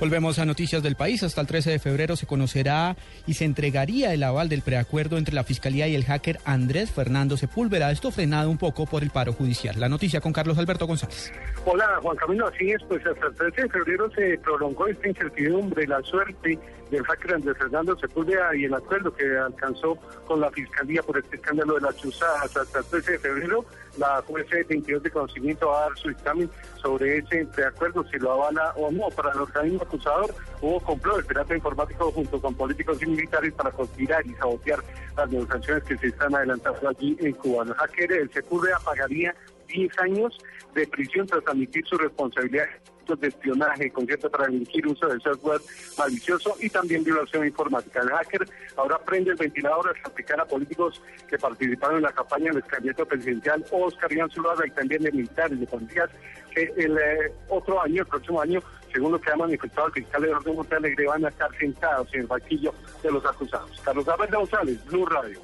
Volvemos a noticias del país. Hasta el 13 de febrero se conocerá y se entregaría el aval del preacuerdo entre la Fiscalía y el hacker Andrés Fernando Sepúlveda. Esto frenado un poco por el paro judicial. La noticia con Carlos Alberto González. Hola, Juan Camilo. Así es, pues hasta el 13 de febrero se prolongó esta incertidumbre, la suerte del hacker Andrés Fernando Sepúlveda y el acuerdo que alcanzó con la Fiscalía por este escándalo de las chuzadas. Hasta el 13 de febrero, la juez 22 de conocimiento va a dar su examen sobre ese preacuerdo, si lo avala o no. Para el organismo acusador hubo complot del pirata informático junto con políticos y militares para conspirar y sabotear las negociaciones que se están adelantando allí en Cuba. El hacker, el Sepúlveda, pagaría 10 años de prisión tras admitir su responsabilidad de espionaje, concierto para elegir uso de software malicioso y también violación informática. El hacker ahora prende el ventilador al aplicar a políticos que participaron en la campaña del candidato presidencial Oscar Iván Zuluaga y también de militares, de policías, que el eh, otro año, el próximo año, según lo que ha manifestado el fiscal Eduardo Montalegre, van a estar sentados en el banquillo de los acusados. Carlos Álvarez González, Blue Radio.